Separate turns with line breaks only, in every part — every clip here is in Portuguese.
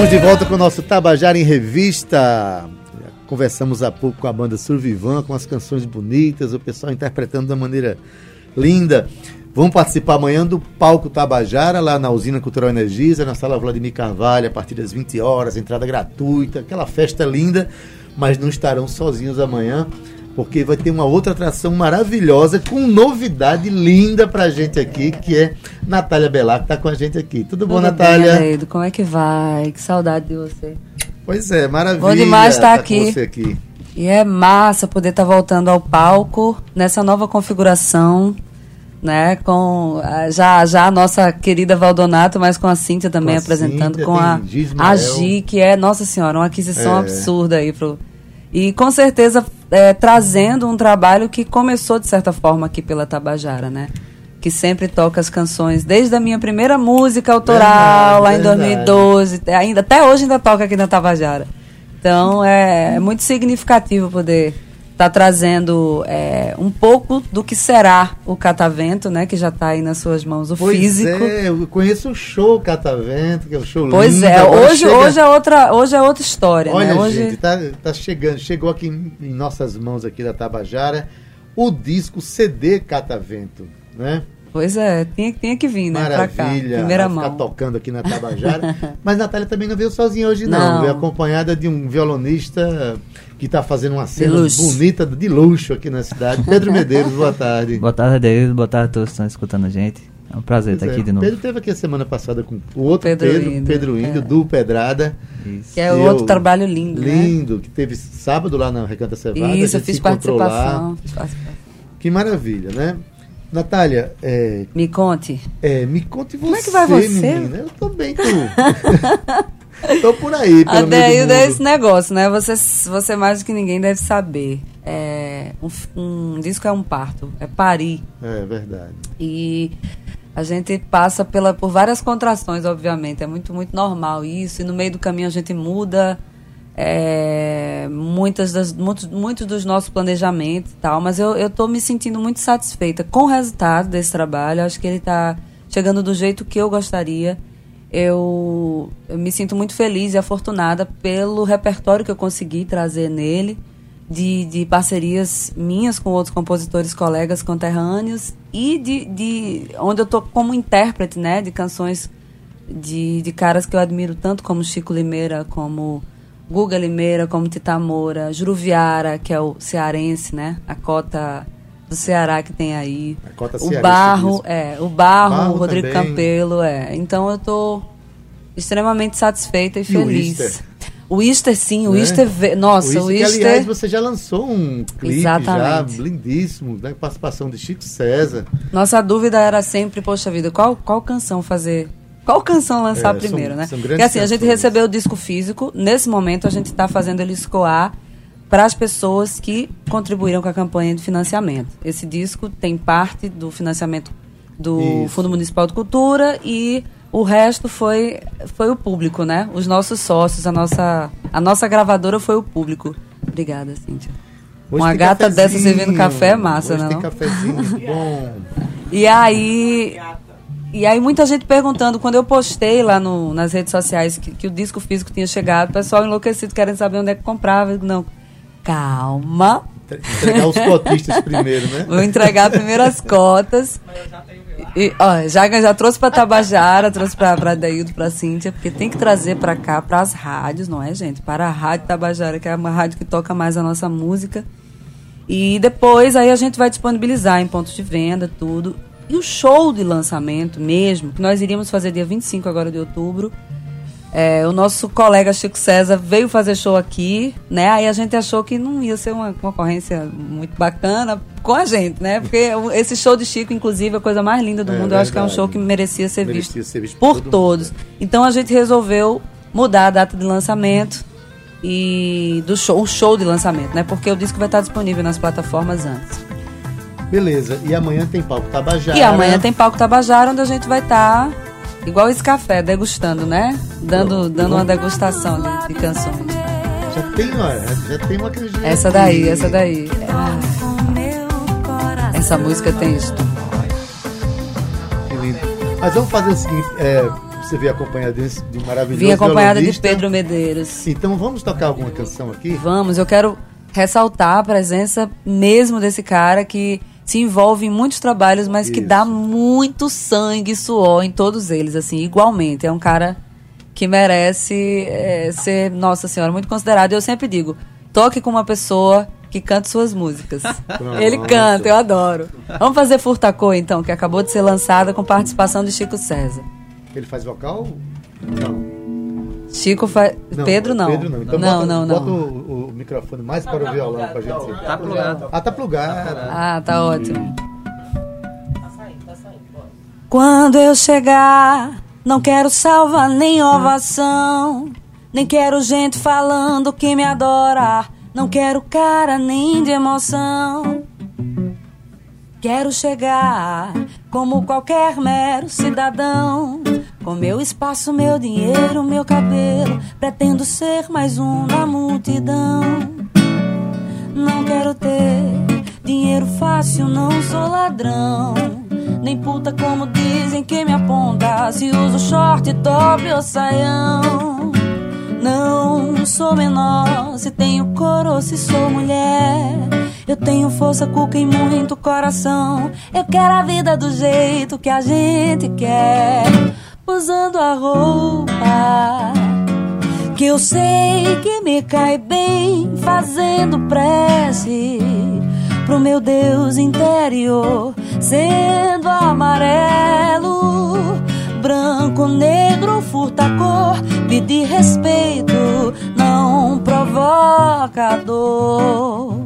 Estamos de volta com o nosso Tabajara em Revista. Conversamos há pouco com a banda Survivan, com as canções bonitas, o pessoal interpretando da maneira linda. Vamos participar amanhã do Palco Tabajara, lá na Usina Cultural Energisa, na Sala Vladimir Carvalho, a partir das 20 horas, entrada gratuita, aquela festa linda, mas não estarão sozinhos amanhã, porque vai ter uma outra atração maravilhosa, com novidade linda pra gente aqui, que é Natália Belar, que tá com a gente aqui. Tudo bom,
Tudo
Natália?
Bem, Aledo, como é que vai? Que saudade de você.
Pois é, maravilha.
Bom demais estar
tá com
aqui.
aqui.
E é massa poder estar voltando ao palco nessa nova configuração, né? Com ah, já, já a nossa querida Valdonato, mas com a Cíntia também
Com a
apresentando,
Cíntia,
com a,
Gismael.
a Gi, que é, nossa senhora, uma aquisição
É.
absurda aí pro. E com certeza é, trazendo um trabalho que começou de certa forma aqui pela Tabajara, né? Que sempre toca as canções, desde a minha primeira música autoral,
Verdade,
lá em
verdade.
2012, ainda, até hoje ainda toca aqui na Tabajara. Então é, é muito significativo poder estar trazendo é, um pouco do que será o catavento, né? Que já está aí nas suas mãos, o
Pois
físico.
é, eu conheço o show Catavento, que é o show
Pois
lindo.
é,
agora
hoje,
chega-
hoje é outra, hoje é outra história,
Olha,
né? Hoje
gente, tá, tá chegando, chegou aqui em, em nossas mãos aqui da Tabajara o disco CD Catavento, né?
Pois é, tinha, tinha que vir, né? Pra cá,
Maravilha,
primeira
vai ficar
mão.
tocando aqui na Tabajara. Mas Natália também não veio sozinha hoje não,
Não.
veio acompanhada de um violonista que está fazendo uma cena
luxo.
bonita, de luxo aqui na cidade. Pedro Medeiros, boa tarde.
Boa tarde, Adeildo. Boa tarde a todos que estão escutando a gente. É um prazer
Pois
estar
é,
aqui de novo.
Pedro teve aqui a semana passada com o outro
Pedro
Pedro,
Índio,
Pedro Índio,
é.
do Pedrada.
Isso.
Que é
Eu-
outro trabalho lindo, né?
Lindo, que teve sábado lá na Recanta Cevada. a
Isso, eu fiz participação,
lá.
fiz participação.
Que maravilha, né? Natália, é,
Me conte.
é, me conte você,
Como é que vai você?
menina. Eu tô bem, tu. tô por aí, pelo meio
Adeildo
do
é esse negócio, né? Você, você mais do que ninguém deve saber. É, um, um disco é um parto, é parir.
É verdade.
E a gente passa pela, por várias contrações, obviamente. É muito, muito normal isso. E no meio do caminho a gente muda é, muitas das, muitos, muitos dos nossos planejamentos e tal. Mas eu, tô me sentindo muito satisfeita com o resultado desse trabalho. Acho que ele está chegando do jeito que eu gostaria. Eu, eu me sinto muito feliz e afortunada pelo repertório que eu consegui trazer nele de, de parcerias minhas com outros compositores, colegas conterrâneos e de, de onde eu tô como intérprete, né, de canções de, de caras que eu admiro tanto como Chico Limeira, como Guga Limeira, como Tita Moura, Juruviara, que é o cearense, né, a cota do Ceará que tem aí.
A cota
o Barro, é, o Barro,
Barro
o Rodrigo
também.
Campelo, é. Então eu tô extremamente satisfeita e,
E
feliz. O Easter, sim, o
Né?
Easter, ve- nossa, o Easter,
aliás, você já lançou um clipe
Exatamente.
já lindíssimo, né? Participação de Chico César.
Nossa dúvida era sempre, poxa vida, qual, qual canção fazer? Qual canção lançar
É,
primeiro,
são-
né?
são
Porque assim, a gente recebeu o disco físico, nesse momento a gente está fazendo ele escoar para as pessoas que contribuíram com a campanha de financiamento. Esse disco tem parte do financiamento do
Isso.
Fundo Municipal de Cultura e o resto foi, foi o público, né? Os nossos sócios, a nossa, a nossa gravadora foi o público. Obrigada, Cíntia.
Hoje
Uma gata dessa
cafezinho,
servindo café é massa,
hoje
né,
tem
não?
cafezinho bom.
E aí. E aí muita gente perguntando, quando eu postei lá no, nas redes sociais que, que o disco físico tinha chegado, o pessoal enlouquecido querendo saber onde é que comprava. Eu digo, Não, calma,
Entregar os cotistas primeiro, né?
vou entregar primeiro as cotas. E, ó, já, já trouxe pra Tabajara, trouxe pra, pra Deildo, pra Cíntia, porque tem que trazer pra cá, pras rádios, não é, gente? Para a Rádio Tabajara, que é uma rádio que toca mais a nossa música. E depois aí a gente vai disponibilizar em pontos de venda, tudo. E o show de lançamento mesmo, que nós iríamos fazer dia 25 agora de outubro. É, o nosso colega Chico César veio fazer show aqui, né? Aí a gente achou que não ia ser uma concorrência muito bacana com a gente, né? Porque esse show de Chico, inclusive, é a coisa mais linda do
É
mundo. Eu acho que é um show que merecia ser,
Merecia
visto,
ser visto por todo mundo,
todos. Então a gente resolveu mudar a data de lançamento e do show, o show de lançamento, né? Porque o disco vai estar disponível nas plataformas antes.
Beleza. E amanhã tem palco Tabajara.
E amanhã tem Palco Tabajara, onde a gente vai estar, igual esse café, degustando, né? Dando, dando uma degustação de, de canções.
Já tem, olha, já tem uma canjinha.
Essa daí, essa daí. Ah, essa música tem isso.
Que lindo. Mas vamos fazer o seguinte, é, Você veio acompanhada de, de um maravilhoso
Vim acompanhada de. Pedro Medeiros.
Então vamos tocar alguma canção aqui?
Vamos, eu quero ressaltar a presença mesmo desse cara que se envolve em muitos trabalhos, mas que
Isso.
dá muito sangue e suor em todos eles, assim, igualmente. É um cara que merece é, ser, nossa senhora, muito considerado. Eu sempre digo, toque com uma pessoa que canta suas músicas. Ele canta, eu adoro. Vamos fazer Furtacô, então, que acabou de ser lançada com participação de Chico César.
Ele faz vocal? Não.
Chico faz...
Não,
Pedro não.
Pedro não. Então
não,
bota,
não,
bota
não.
o, o microfone mais para o violão pra gente.
Tá plugado.
Ah, tá plugado.
Ah, tá ótimo. Quando eu chegar, não quero salva nem ovação. Nem quero gente falando que me adora. Não quero cara nem de emoção. Quero chegar como qualquer mero cidadão. Com meu espaço, meu dinheiro, meu cabelo. Pretendo ser mais um na multidão. Não quero ter dinheiro fácil, não sou ladrão. Nem puta como dizem que me aponta. Se uso short, top ou saião. Não sou menor, se tenho cor ou se sou mulher. Eu tenho força, cuca e muito coração. Eu quero a vida do jeito que a gente quer. Usando a roupa que eu sei que me cai bem fazendo prece pro meu Deus interior, sendo amarelo, branco, negro, furta cor, pedir respeito, não provoca dor.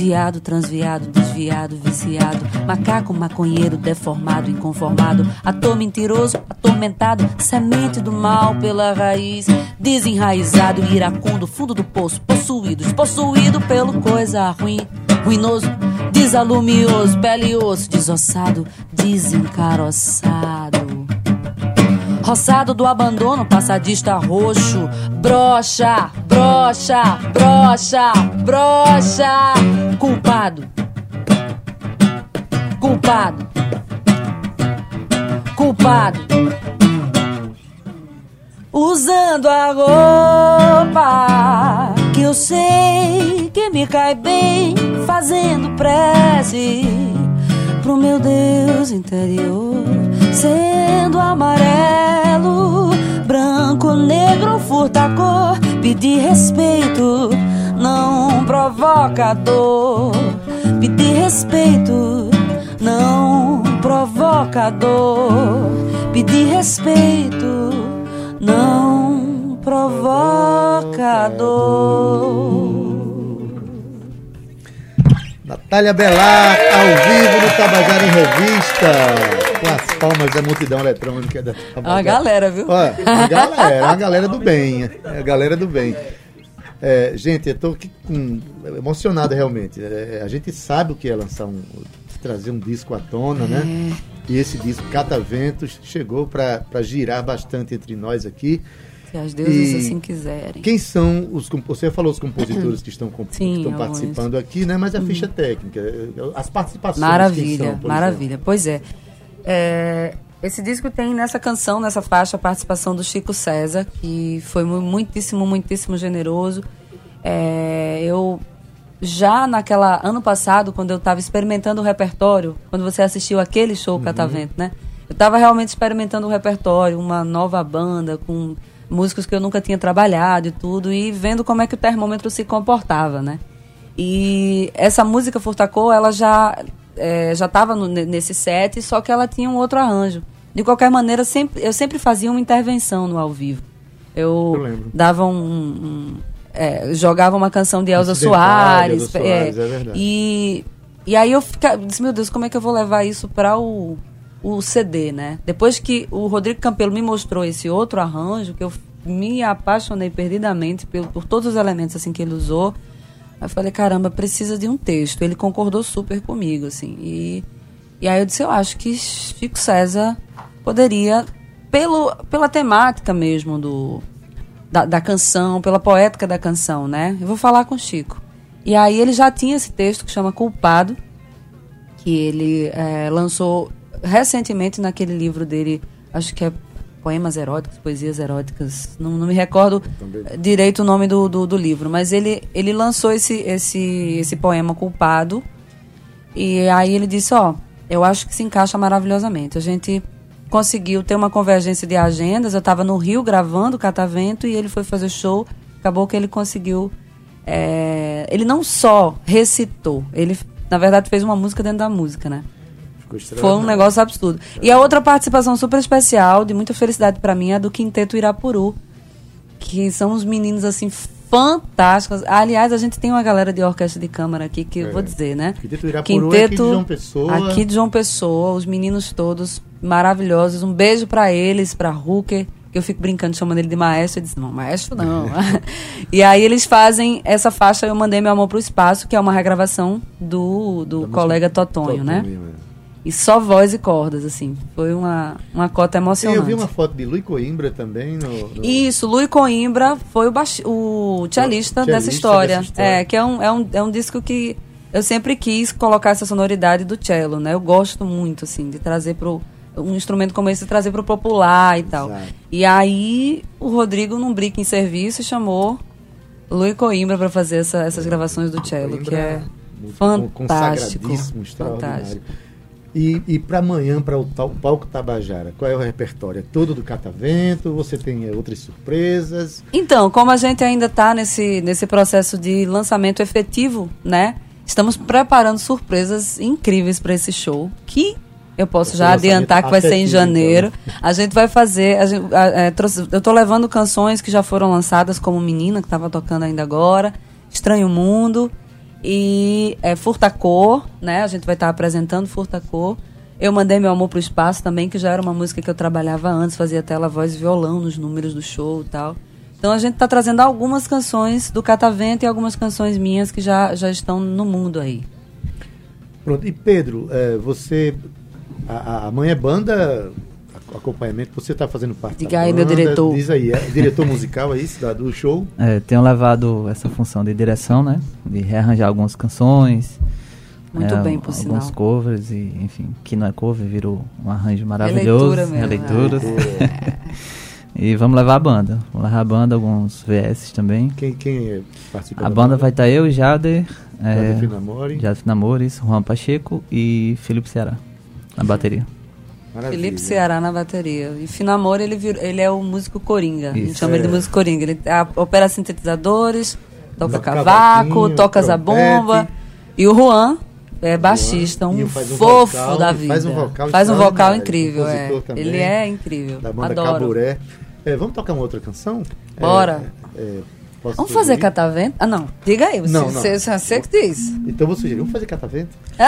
Viado, transviado, desviado, viciado, macaco, maconheiro, deformado, inconformado, ator mentiroso, atormentado, semente do mal pela raiz, desenraizado, iracundo, fundo do poço, possuído, possuído pelo coisa ruim, ruinoso, desalumioso, pele osso, desossado, desencaroçado. Roçado do abandono, passadista roxo. Brocha, brocha, brocha, brocha. Culpado. Culpado. Culpado. Usando a roupa que eu sei que me cai bem, fazendo prece pro meu Deus interior, sendo amarelo, branco, negro, furta cor, pedir respeito, não provoca dor, pedir respeito, não provoca dor, pedir respeito, não provoca dor.
Natália Belar, ao vivo Tabajara em Revista, com as palmas da multidão eletrônica da
É uma
Tabajara.
galera, viu?
Olha, a galera, a galera do bem, é a galera do bem. É, gente, eu aqui com- emocionado realmente. É, a gente sabe o que é lançar um, trazer um disco à tona, né? E esse disco Cataventos chegou para girar bastante entre nós aqui.
Se as deusas
E
assim quiserem.
Quem são os você falou os compositores que estão, comp- que
Sim,
estão
alguns.
participando aqui, né? Mas a ficha técnica, as participações.
Maravilha,
são,
maravilha. Pois é. É, Esse disco tem nessa canção, nessa faixa, a participação do Chico César, que foi mu- muitíssimo, muitíssimo generoso. É, eu já naquela ano passado, quando eu estava experimentando o repertório, quando você assistiu aquele show Catavento, né? Eu estava realmente experimentando o repertório, uma nova banda com músicos que eu nunca tinha trabalhado e tudo, e vendo como é que o termômetro se comportava, né? E essa música Furtacô, ela já é, já estava nesse set, só que ela tinha um outro arranjo. De qualquer maneira, sempre, eu sempre fazia uma intervenção no ao vivo. Eu,
Eu lembro.
dava um, um- é, jogava uma canção de Elza Soares,
Elza Soares, é verdade.
e e aí eu fica, disse meu Deus como é que eu vou levar isso para o o CD, né? Depois que o Rodrigo Campelo me mostrou esse outro arranjo, que eu me apaixonei perdidamente por, por todos os elementos assim que ele usou, eu falei, caramba, precisa de um texto. Ele concordou super comigo, assim. E, e aí eu disse, eu acho que Chico César poderia, pelo, pela temática mesmo do, da, da canção, pela poética da canção, né? Eu vou falar com o Chico. E aí ele já tinha esse texto que chama Culpado, que ele eh, lançou recentemente naquele livro dele, acho que é poemas eróticos, poesias eróticas. Não, não me recordo
Também.
direito o nome do, do, do livro, mas ele, ele lançou esse, esse, esse poema culpado. E aí ele disse, ó, eu acho que se encaixa maravilhosamente. A gente conseguiu ter uma convergência de agendas. Eu estava no Rio gravando o Catavento e ele foi fazer show. Acabou que ele conseguiu. é, ele não só recitou, ele na verdade fez uma música dentro da música, né? Foi um negócio absurdo. E a outra participação super especial, de muita felicidade pra mim, é do Quinteto Irapuru. Que são uns meninos, assim, fantásticos. Aliás, a gente tem uma galera de orquestra de câmara aqui, que eu vou dizer, né?
Quinteto Irapuru é aqui de João Pessoa.
aqui de João Pessoa, os meninos todos maravilhosos. Um beijo pra eles, pra Hooker, que eu fico brincando chamando ele de maestro. Eu disse, não, maestro não. e aí eles fazem essa faixa Eu Mandei Meu Amor pro Espaço, que é uma regravação do, do
Da
colega Totonho, né?
Totonho, é.
E só voz e cordas, assim. Foi uma, uma cota emocionante.
eu vi uma foto de Luiz Coimbra também no. no-
Isso, Luiz Coimbra foi o, baixi- o cellista dessa história.
dessa história.
É, que é um, é, um, é um disco que eu sempre quis colocar essa sonoridade do cello, né? Eu gosto muito, assim, de trazer pro. Um instrumento como esse, trazer pro popular e tal.
Exato.
E aí, o Rodrigo, num brick em serviço, chamou Luiz Coimbra para fazer essa- essas gravações do cello, que é
músico
fantástico.
consagradíssimo, extraordinário.
Fantástico.
E, e para amanhã, para o palco Tabajara, qual é o repertório? É todo do Catavento? Você tem eh, outras surpresas?
Então, como a gente ainda está nesse, nesse processo de lançamento efetivo, né? Estamos preparando surpresas incríveis para esse show, que eu posso
Esse
já adiantar que vai ser em
afetivo,
janeiro.
então.
A gente vai fazer. a gente- a- é, trouxe- eu estou levando canções que já foram lançadas, como Menina, que estava tocando ainda agora, Estranho Mundo e é, Furtacor, né? A gente vai estar apresentando Furtacor. Eu mandei meu amor pro espaço também, que já era uma música que eu trabalhava antes, fazia tela, voz e violão nos números do show e tal. Então a gente está trazendo algumas canções do Catavento e algumas canções minhas que já, já estão no mundo aí.
Pronto. E Pedro, eh, você. A, a- amanhã é banda, acompanhamento, você está fazendo parte
Diga
da
aí, meu
banda,
diretor.
Diz aí, é diretor musical, é isso, da- do show?
É, tenho levado essa função de direção, né? De rearranjar algumas canções.
Muito
é,
bem, por
Alguns
sinal.
covers e, enfim, que não é cover, virou um arranjo maravilhoso.
Releitura mesmo,
Releituras.
É.
e vamos levar a banda. Vamos levar a banda, alguns VS também.
Quem, quem é, participa
A
da
banda vai estar eu, Jader, é,
Jader Finamori.
Jader Finamores, Juan Pacheco e Felipe Ceará na bateria.
Maravilha.
Felipe Ceará na bateria. E Finamor, ele, vir- ele é o músico coringa. A gente
Isso.
chama ele de
É.
músico coringa. Ele a- opera sintetizadores, toca
Toca
cavaco, toca zabumba. E o Juan é baixista, um
um
fofo
vocal,
da vida.
faz um vocal
Faz um vocal incrível, é. Ele é incrível.
Da banda
Adoro.
Caburé. É, vamos tocar uma outra canção?
Bora.
É, é, posso
Vamos fazer
sugerir?
catavento? Ah, não. Diga aí. Você,
Não, não.
você, você que diz.
Então vou sugerir, vamos fazer catavento?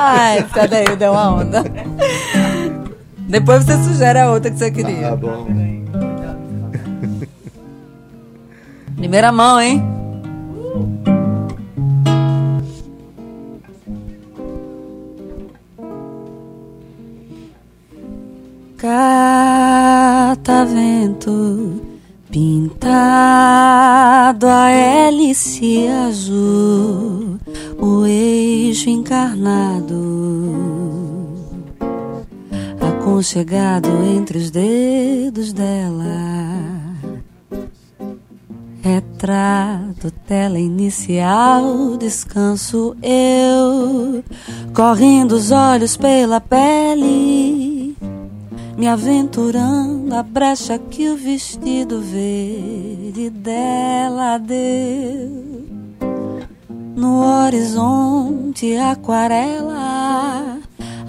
Ai, sai daí, deu uma onda. Depois você sugere a outra que você queria.
Ah, bom.
Primeira mão, hein? Catavento pintado a hélice azul, o eixo encarnado aconchegado entre os dedos dela. Retrato, tela inicial, descanso eu, correndo os olhos pela pele, me aventurando a brecha que o vestido verde dela deu. No horizonte aquarela,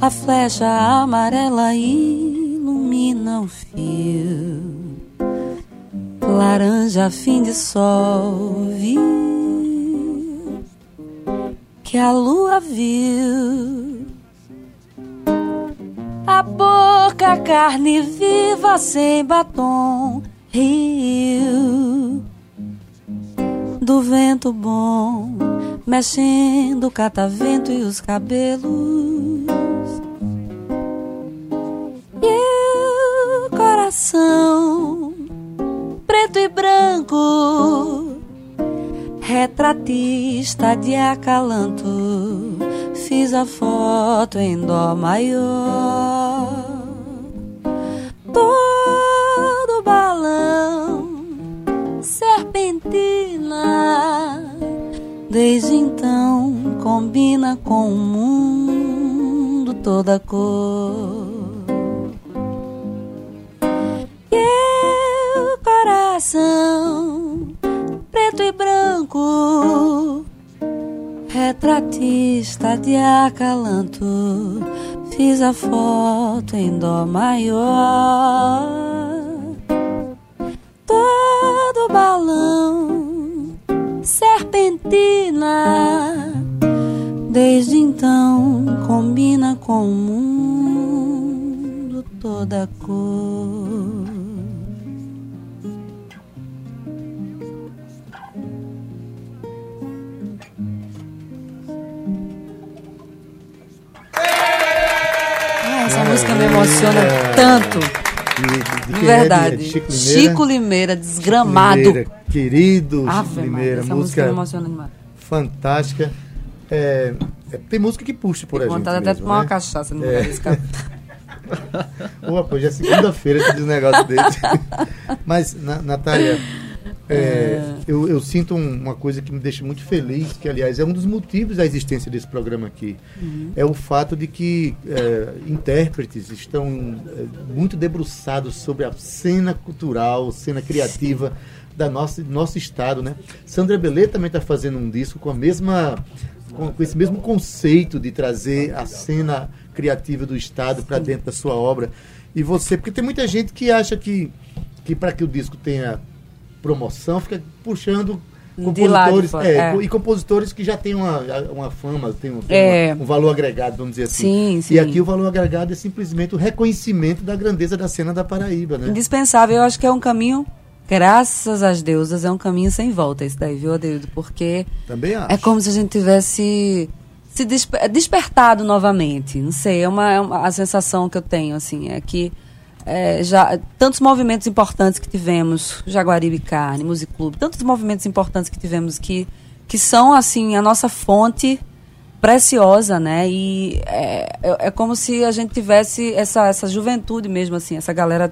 a flecha amarela ilumina o fio. Laranja fim de sol viu que a lua viu. A boca, carne viva sem batom, riu do vento bom, mexendo o catavento e os cabelos. E o coração, preto e branco, retratista de acalanto, fiz a foto em dó maior. Todo balão serpentina, desde então combina com o mundo toda cor. E o coração preto e branco retratista de acalanto, fiz a foto em dó maior. Todo balão, serpentina, desde então combina com o mundo toda cor. Música me emociona tanto.
De,
de, de verdade. É
Chico Limeira.
Chico Limeira, desgramado.
Chico Limeira, querido
Ave
Chico Limeira,
essa
música
me emociona demais.
fantástica. É, é, tem música que puxa por a gente
Vontade até de
mesmo,
tomar uma
né?
cachaça no
É.
lugar desse cara.
Pô, já é segunda-feira que diz um negócio desse. Mas, Na- Natália, é, eu, eu sinto um- uma coisa que me deixa muito feliz, que aliás é um dos motivos da existência desse programa aqui. É o fato de que é, intérpretes estão é, muito debruçados sobre a cena cultural, cena criativa da nossa nosso estado, né? Sandra Belê também está fazendo um disco com a mesma com, com esse mesmo conceito de trazer a cena criativa do estado para dentro da sua obra. E você, porque tem muita gente que acha que que para que o disco tenha promoção fica puxando compositores
fora,
é,
é.
e compositores que já têm uma, uma fama, têm um,
É.
um valor agregado, vamos dizer assim.
Sim, sim.
E aqui o valor agregado é simplesmente o reconhecimento da grandeza da cena da Paraíba, né?
Indispensável, eu acho que é um caminho, graças às deusas, é um caminho sem volta esse daí, viu, Adeildo? Porque
Também acho.
é como se a gente tivesse se despe- despertado novamente. Não sei, é uma, é uma- a sensação que eu tenho, assim, é que é, já tantos movimentos importantes que tivemos, Jaguaribe Carne, Music Club, tantos movimentos importantes que tivemos que, que são, assim, a nossa fonte preciosa, né? E é, é, é como se a gente tivesse essa, essa juventude mesmo, assim, essa galera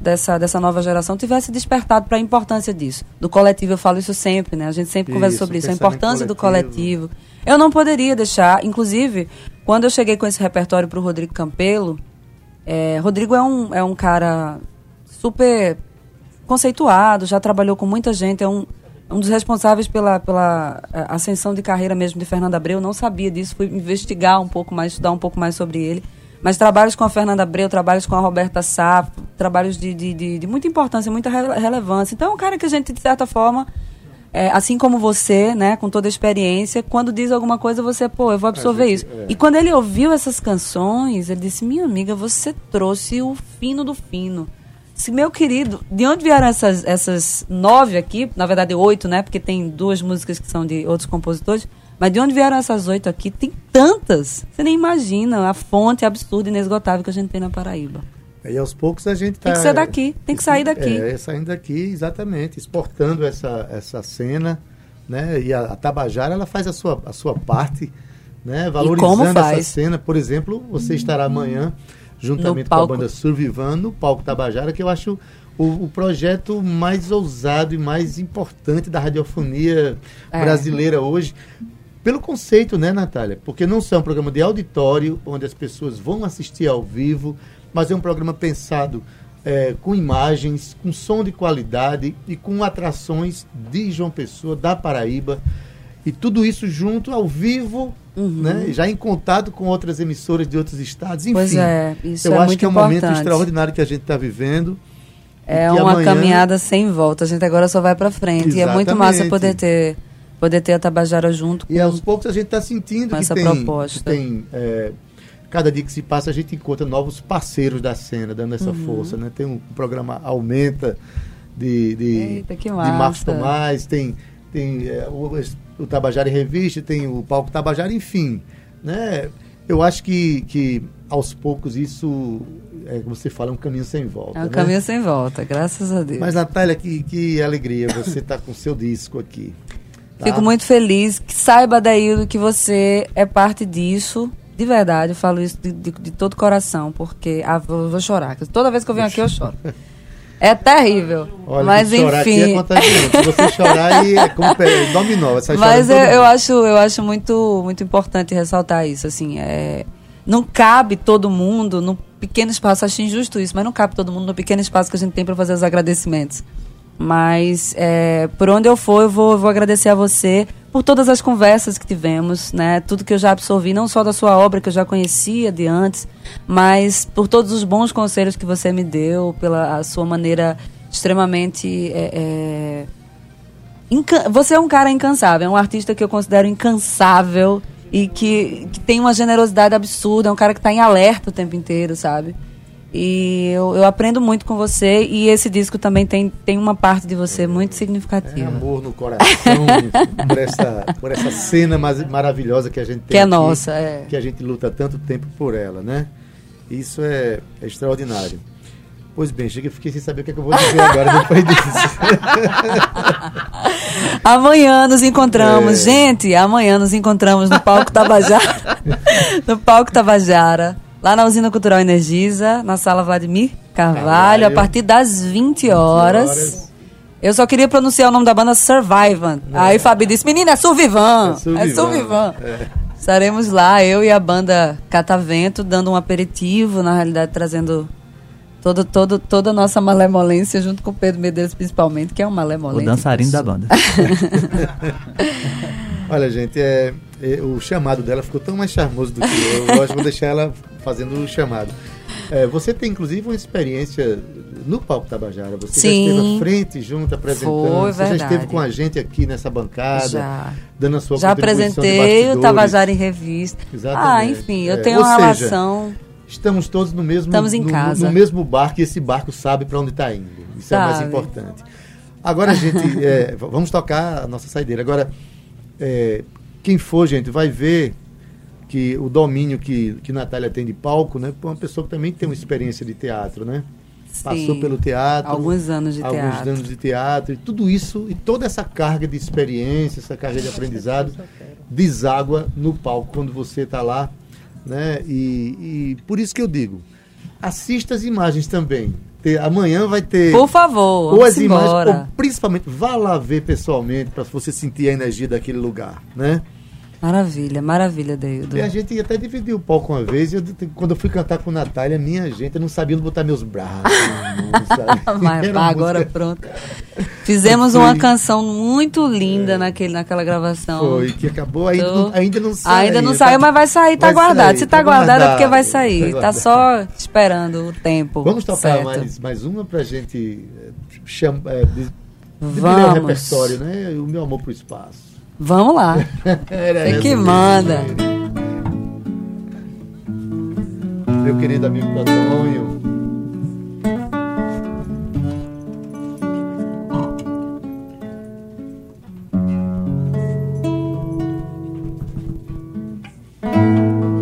dessa, dessa nova geração tivesse despertado para a importância disso. Do coletivo, eu falo isso sempre, né? A gente sempre conversa
Isso,
sobre isso, a importância do
coletivo.
coletivo. Eu não poderia deixar, inclusive, quando eu cheguei com esse repertório para o Rodrigo Campelo, é, Rodrigo é um, é um cara super conceituado, já trabalhou com muita gente, é um, um dos responsáveis pela, pela eh, ascensão de carreira mesmo de Fernando Abreu. Eu não sabia disso, fui investigar um pouco mais, estudar um pouco mais sobre ele. Mas trabalhos com a Fernanda Abreu, trabalhos com a Roberta Sá, trabalhos de, de, de, de muita importância, muita rele- relevância. Então é um cara que a gente, de certa forma, é, assim como você, né, com toda a experiência, quando diz alguma coisa, você, pô, eu vou absorver
gente,
isso.
é.
E quando ele ouviu essas canções, ele disse, minha amiga, você trouxe o fino do fino. Disse, meu querido, de onde vieram essas, essas nove aqui? Na verdade, oito, né? Porque tem duas músicas que são de outros compositores. Mas de onde vieram essas oito aqui? Tem tantas! Você nem imagina a fonte absurda e inesgotável que a gente tem na Paraíba.
E aos poucos a gente tá,
Tem que ser daqui, tem que sair daqui.
É, saindo daqui, exatamente, exportando essa, essa cena, né? E a, a Tabajara, ela faz a sua, a sua parte, né? Valorizando essa cena. Por exemplo, você estará amanhã, juntamente com a banda Survivan, no Palco Tabajara, que eu acho o, o projeto mais ousado e mais importante da radiofonia
É.
brasileira hoje. Pelo conceito, né, Natália? Porque não só é um programa de auditório, onde as pessoas vão assistir ao vivo, mas é um programa pensado é, com imagens, com som de qualidade e com atrações de João Pessoa, da Paraíba. E tudo isso junto ao vivo, né? Já em contato com outras emissoras de outros estados. Enfim,
Pois é, isso
eu
é
acho que é um momento
importante.
extraordinário que a gente está vivendo.
É uma
amanhã-
caminhada sem volta. A gente agora só vai pra frente. E é muito massa
Exatamente.
poder ter, poder ter a Tabajara junto
E aos poucos a gente está sentindo
Com
que
essa
tem,
proposta.
que tem é, cada dia que se passa a gente encontra novos parceiros da cena, dando essa
Uhum.
força, né? Tem um, programa Aumenta de, de,
Eita,
de Marcos. Tomás, tem, tem é, o, o Tabajara em Revista, tem o Palco Tabajara, enfim, né? Eu acho que, que aos poucos isso, é, como você fala, é um caminho sem volta.
É um
né?
caminho sem volta, graças a Deus.
Mas, Natália, que, que alegria você estar com o seu disco aqui. tá?
Fico muito feliz. Que saiba, Daíldo, que você é parte disso, de verdade, eu falo isso de, de, de todo coração, porque ah, vou, vou chorar. Toda vez que eu venho aqui eu choro. É terrível.
Olha,
mas enfim.
É Se você chorar, aí é como dominó.
Mas eu, eu, acho, eu acho muito, muito importante ressaltar isso. Assim, é, não cabe todo mundo no pequeno espaço. Acho injusto isso, mas não cabe todo mundo no pequeno espaço que a gente tem para fazer os agradecimentos. Mas é, por onde eu for, eu vou, eu vou agradecer a você por todas as conversas que tivemos, né? Tudo que eu já absorvi, não só da sua obra que eu já conhecia de antes, mas por todos os bons conselhos que você me deu, pela sua maneira extremamente é, é... você é um cara incansável, é um artista que eu considero incansável e que, que tem uma generosidade absurda, é um cara que está em alerta o tempo inteiro, sabe? E eu, eu, aprendo muito com você e esse disco também tem, tem uma parte de você muito significativa. É
amor no coração por, essa, por essa cena maravilhosa que a gente tem.
Que é aqui, nossa, é.
Que a gente luta tanto tempo por ela, né? Isso é, é extraordinário. Pois bem, chega, fiquei sem saber o que, é que eu vou dizer agora depois disso.
amanhã nos encontramos, é. gente. Amanhã nos encontramos no palco Tabajara. no palco Tabajara lá na Usina Cultural Energisa, na sala Vladimir Carvalho, Carvalho. a partir das 20 horas. 20 horas. Eu só queria pronunciar o nome da banda Survivan. É. Aí Fabi disse: Menina, é Survivan. É Survivan. É, é. Estaremos lá, eu e a banda Catavento, dando um aperitivo, na realidade, trazendo todo, todo, toda a nossa malemolência, junto com o Pedro Medeiros, principalmente, que é um malemolente.
O dançarino da banda.
Olha, gente, é, é, o chamado dela ficou tão mais charmoso do que eu. Eu acho que vou deixar ela fazendo o chamado. É, você tem, inclusive, uma experiência no Palco Tabajara. Você Sim. já esteve à frente, junto, apresentando. Foi, você já esteve com a gente aqui nessa bancada, já. dando a sua
Já apresentei o Tabajara em revista. Exatamente. Ah, enfim, eu é. tenho uma seja, relação...
Estamos todos no mesmo,
Estamos em
no,
casa.
no mesmo barco e esse barco sabe para onde está indo. Isso sabe. é o mais importante. Agora, gente, é, vamos tocar a nossa saideira. Agora, é, quem for, gente, vai ver que o domínio que, que Natália tem de palco, né? Uma pessoa que também tem uma experiência de teatro, né? Sim, Passou pelo teatro.
Alguns anos de
alguns
teatro.
Alguns anos de teatro. E tudo isso, e toda essa carga de experiência, essa carga de aprendizado, deságua no palco quando você está lá. Né? E, e por isso que eu digo, assista as imagens também ter, amanhã vai ter.
Por favor,
ou as imagens, ou principalmente, vá lá ver pessoalmente para você sentir a energia daquele lugar, né?
Maravilha, maravilha, Deildo.
E a gente até dividiu o palco uma vez, eu, quando eu fui cantar com Natália, minha gente, eu não sabia onde botar meus braços.
Mas agora pronto. Fizemos uma canção muito linda é. naquele, naquela gravação.
Foi, que acabou, ainda, então, não, ainda não saiu.
Ainda não saiu, tá, mas vai sair, tá vai guardado. Sair, Se tá, tá guardado, é porque vai sair. Tá, tá só esperando o tempo.
Vamos tocar mais, mais uma pra gente eh, chamar. É, de, de o repertório, né? O meu amor pro espaço.
Vamos lá. Você que manda.
Meu querido amigo Antônio.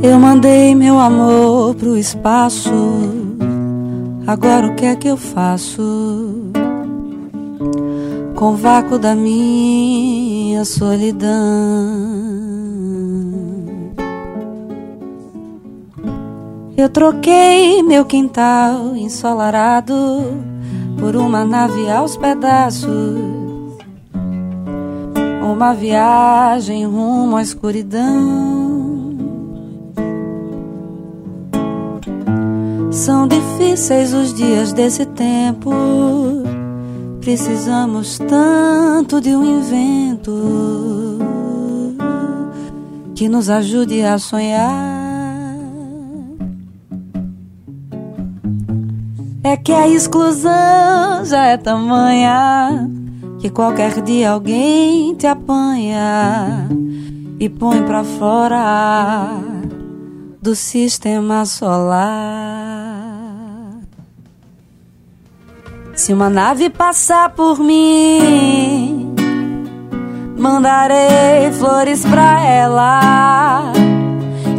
Eu mandei meu amor pro espaço. Agora o que é que eu faço? Com o vácuo da minha minha solidão. Eu troquei meu quintal ensolarado por uma nave aos pedaços. Uma viagem rumo à escuridão. São difíceis os dias desse tempo Precisamos tanto de um invento que nos ajude a sonhar. É que a exclusão já é tamanha que qualquer dia alguém te apanha e põe pra fora do sistema solar. Se uma nave passar por mim, mandarei flores pra ela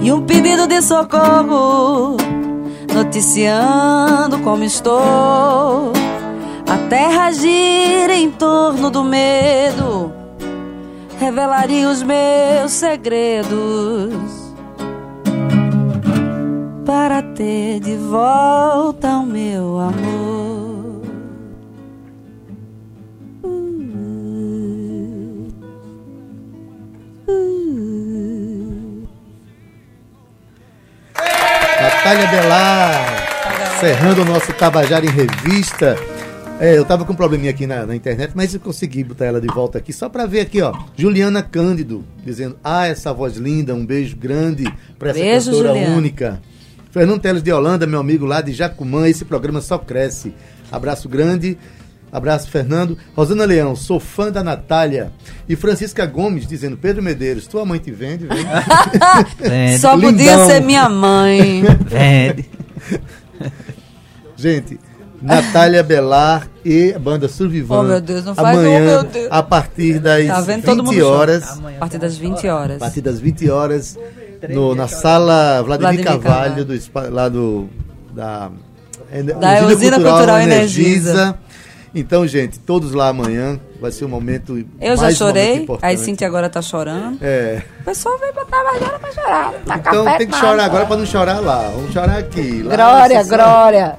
e um pedido de socorro, noticiando como estou. A terra gira em torno do medo, revelaria os meus segredos. para ter de volta o meu amor.
Natália Belar, cerrando o nosso Tabajara em Revista. É, eu tava com um probleminha aqui na, na internet, mas eu consegui botar ela de volta aqui, só para ver aqui, ó. Juliana Cândido, dizendo, ah, essa voz linda, um beijo grande para essa
Beijo,
cantora
Juliana.
única. Fernando Teles de Holanda, meu amigo lá de Jacumã, esse programa só cresce. Abraço grande. Abraço, Fernando. Rosana Leão, sou fã da Natália. E Francisca Gomes dizendo, Pedro Medeiros, tua mãe te vende.
Vende,
Só podia ser minha mãe.
vende.
Gente, Natália Belar e a banda Survivan.
Oh, meu Deus, não faz-
Amanhã,
oh, meu Deus.
a partir das
Tá vendo? Todo
20
mundo chora.
horas.
A partir das 20 horas.
A partir das 20 horas, no- na sala Vladimir,
Vladimir
Carvalho,
Carvalho.
do, lá do. Da,
Da Usina Cultural Energisa.
Então, gente, todos lá amanhã. Vai ser um momento.
Eu já
um
chorei,
importante.
aí Cintia agora tá chorando.
É.
O pessoal vem pra trabalhar pra chorar. Tá
Então tem que chorar agora para não chorar lá. Vamos chorar aqui. Lá,
Glória, glória.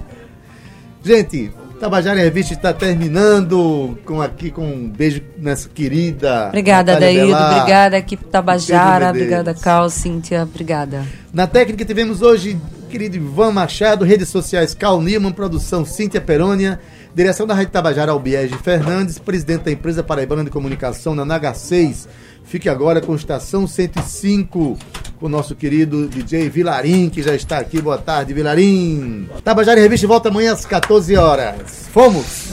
Gente, Tabajara em Revista está terminando com aqui com um beijo nessa querida.
Obrigada,
Natália. Belar.
Obrigada, equipe Tabajara. Obrigada, Cal, Cíntia. Obrigada.
Na técnica tivemos hoje, querido Ivan Machado, redes sociais Cal Nilman, produção Cíntia Perônia, direção da Rádio Tabajara Albiege Fernandes, presidente da empresa Paraibana de Comunicação na Naga 6. Fique agora com Estação 105, com o nosso querido DJ Vilarim, que já está aqui. Boa tarde, Vilarim. Tabajara em Revista volta amanhã às 14 horas. Fomos!